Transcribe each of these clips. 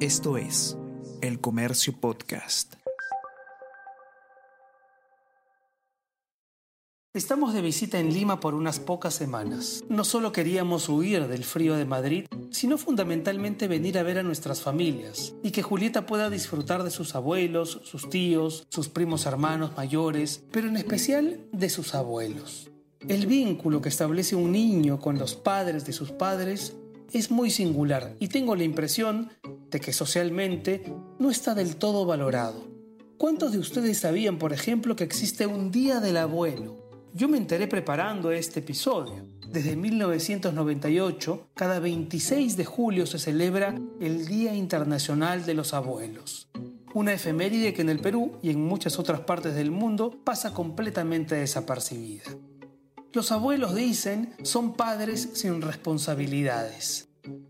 Esto es El Comercio Podcast. Estamos de visita en Lima por unas pocas semanas. No solo queríamos huir del frío de Madrid, sino fundamentalmente venir a ver a nuestras familias y que Julieta pueda disfrutar de sus abuelos, sus tíos, sus primos hermanos mayores, pero en especial de sus abuelos. El vínculo que establece un niño con los padres de sus padres es muy singular y tengo la impresión de que socialmente no está del todo valorado. ¿Cuántos de ustedes sabían, por ejemplo, que existe un Día del Abuelo? Yo me enteré preparando este episodio. Desde 1998, cada 26 de julio se celebra el Día Internacional de los Abuelos. Una efeméride que en el Perú y en muchas otras partes del mundo pasa completamente desapercibida. Los abuelos dicen son padres sin responsabilidades.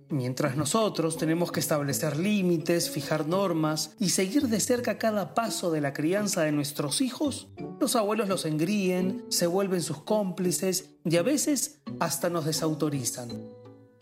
Mientras nosotros tenemos que establecer límites, fijar normas y seguir de cerca cada paso de la crianza de nuestros hijos, los abuelos los engríen, se vuelven sus cómplices y a veces hasta nos desautorizan.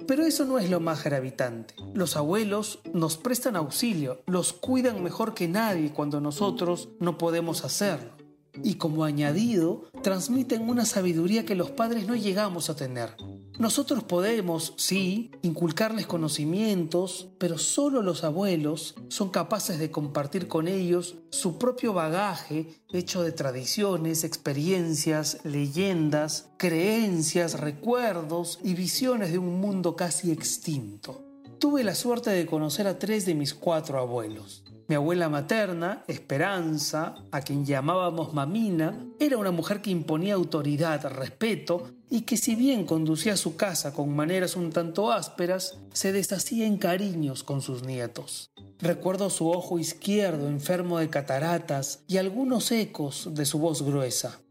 Pero eso no es lo más gravitante. Los abuelos nos prestan auxilio, los cuidan mejor que nadie cuando nosotros no podemos hacerlo. Y como añadido, transmiten una sabiduría que los padres no llegamos a tener. Nosotros podemos, sí, inculcarles conocimientos, pero solo los abuelos son capaces de compartir con ellos su propio bagaje hecho de tradiciones, experiencias, leyendas, creencias, recuerdos y visiones de un mundo casi extinto. Tuve la suerte de conocer a tres de mis cuatro abuelos. Mi abuela materna, Esperanza, a quien llamábamos Mamina, era una mujer que imponía autoridad, respeto y que si bien conducía su casa con maneras un tanto ásperas, se deshacía en cariños con sus nietos. Recuerdo su ojo izquierdo enfermo de cataratas y algunos ecos de su voz gruesa.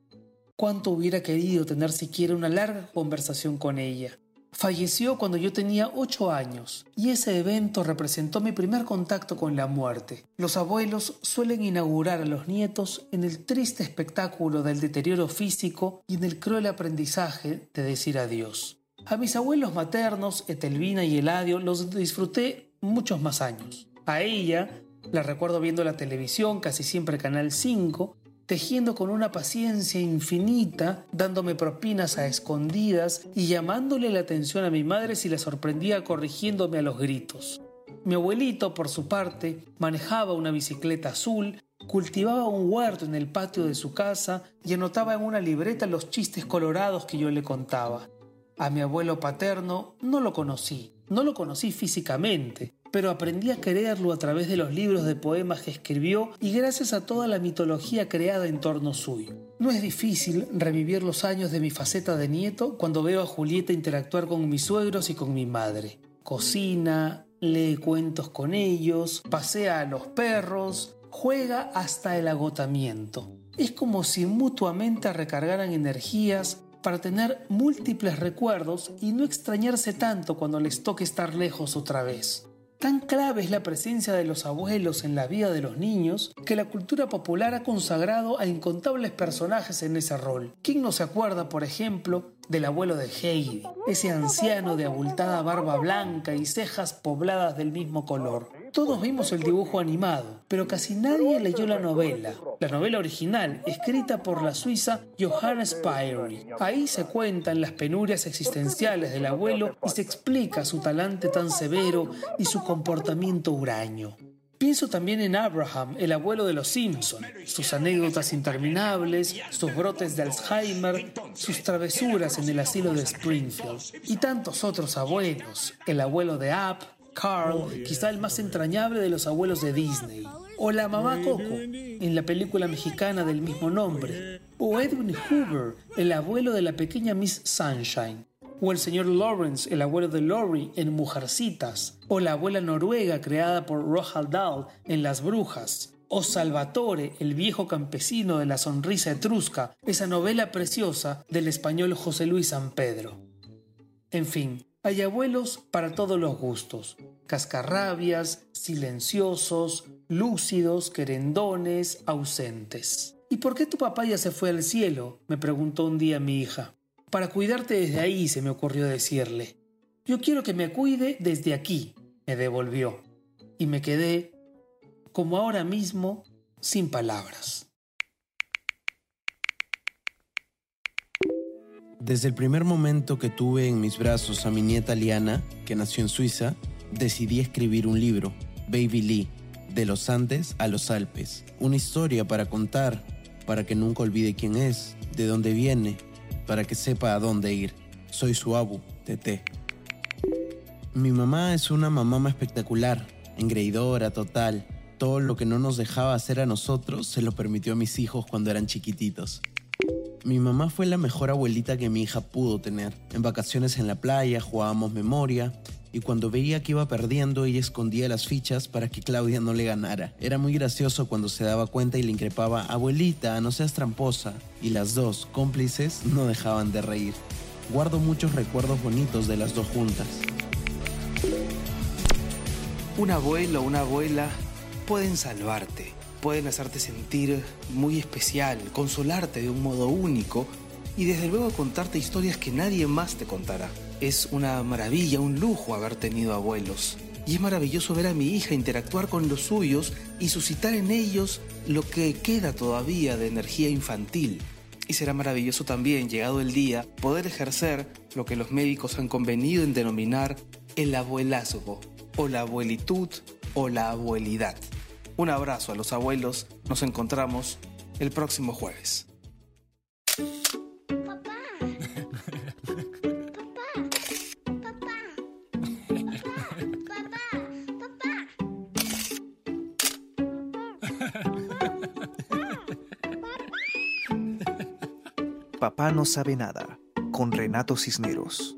Cuánto hubiera querido tener siquiera una larga conversación con ella. Falleció cuando yo tenía 8 años y ese evento representó mi primer contacto con la muerte. Los abuelos suelen inaugurar a los nietos en el triste espectáculo del deterioro físico y en el cruel aprendizaje de decir adiós. A mis abuelos maternos, Etelvina y Eladio, los disfruté muchos más años. A ella la recuerdo viendo la televisión, casi siempre Canal 5, tejiendo con una paciencia infinita, dándome propinas a escondidas y llamándole la atención a mi madre si la sorprendía corrigiéndome a los gritos. Mi abuelito, por su parte, manejaba una bicicleta azul, cultivaba un huerto en el patio de su casa y anotaba en una libreta los chistes colorados que yo le contaba. A mi abuelo paterno no lo conocí, no lo conocí físicamente, pero aprendí a quererlo a través de los libros de poemas que escribió y gracias a toda la mitología creada en torno suyo. No es difícil revivir los años de mi faceta de nieto cuando veo a Julieta interactuar con mis suegros y con mi madre. Cocina, lee cuentos con ellos, pasea a los perros, juega hasta el agotamiento. Es como si mutuamente recargaran energías para tener múltiples recuerdos y no extrañarse tanto cuando les toque estar lejos otra vez. Tan clave es la presencia de los abuelos en la vida de los niños que la cultura popular ha consagrado a incontables personajes en ese rol. ¿Quién no se acuerda, por ejemplo, del abuelo de Heidi, ese anciano de abultada barba blanca y cejas pobladas del mismo color? Todos vimos el dibujo animado, pero casi nadie leyó la novela, la novela original, escrita por la suiza Johanna Spyri. Ahí se cuentan las penurias existenciales del abuelo y se explica su talante tan severo y su comportamiento huraño. Pienso también en Abraham, el abuelo de los Simpson, sus anécdotas interminables, sus brotes de Alzheimer, sus travesuras en el asilo de Springfield y tantos otros abuelos, el abuelo de App, Carl, quizá el más entrañable de los abuelos de Disney. O la mamá Coco, en la película mexicana del mismo nombre. O Edwin Hoover, el abuelo de la pequeña Miss Sunshine. O el señor Lawrence, el abuelo de Laurie en Mujercitas. O la abuela noruega creada por Roald Dahl en Las Brujas. O Salvatore, el viejo campesino de la sonrisa etrusca, esa novela preciosa del español José Luis San Pedro. En fin, hay abuelos para todos los gustos, cascarrabias, silenciosos, lúcidos, querendones, ausentes. ¿Y por qué tu papá ya se fue al cielo? me preguntó un día mi hija. Para cuidarte desde ahí, se me ocurrió decirle. Yo quiero que me cuide desde aquí, me devolvió. y me quedé, como ahora mismo, sin palabras. Desde el primer momento que tuve en mis brazos a mi nieta Liana, que nació en Suiza, decidí escribir un libro, Baby Lee, de los Andes a los Alpes. Una historia para contar, para que nunca olvide quién es, de dónde viene, para que sepa a dónde ir. Soy su abu, Tete. Mi mamá es una mamá espectacular, engreidora total. Todo lo que no nos dejaba hacer a nosotros se lo permitió a mis hijos cuando eran chiquititos. Mi mamá fue la mejor abuelita que mi hija pudo tener. En vacaciones en la playa jugábamos memoria y cuando veía que iba perdiendo ella escondía las fichas para que Claudia no le ganara. Era muy gracioso cuando se daba cuenta y le increpaba, abuelita, no seas tramposa. Y las dos, cómplices, no dejaban de reír. Guardo muchos recuerdos bonitos de las dos juntas. Un abuelo o una abuela pueden salvarte pueden hacerte sentir muy especial, consolarte de un modo único y desde luego contarte historias que nadie más te contará. Es una maravilla, un lujo haber tenido abuelos. Y es maravilloso ver a mi hija interactuar con los suyos y suscitar en ellos lo que queda todavía de energía infantil. Y será maravilloso también, llegado el día, poder ejercer lo que los médicos han convenido en denominar el abuelazgo, o la abuelitud, o la abuelidad. Un abrazo a los abuelos. Nos encontramos el próximo jueves. Papá. Papá no sabe nada con Renato Cisneros.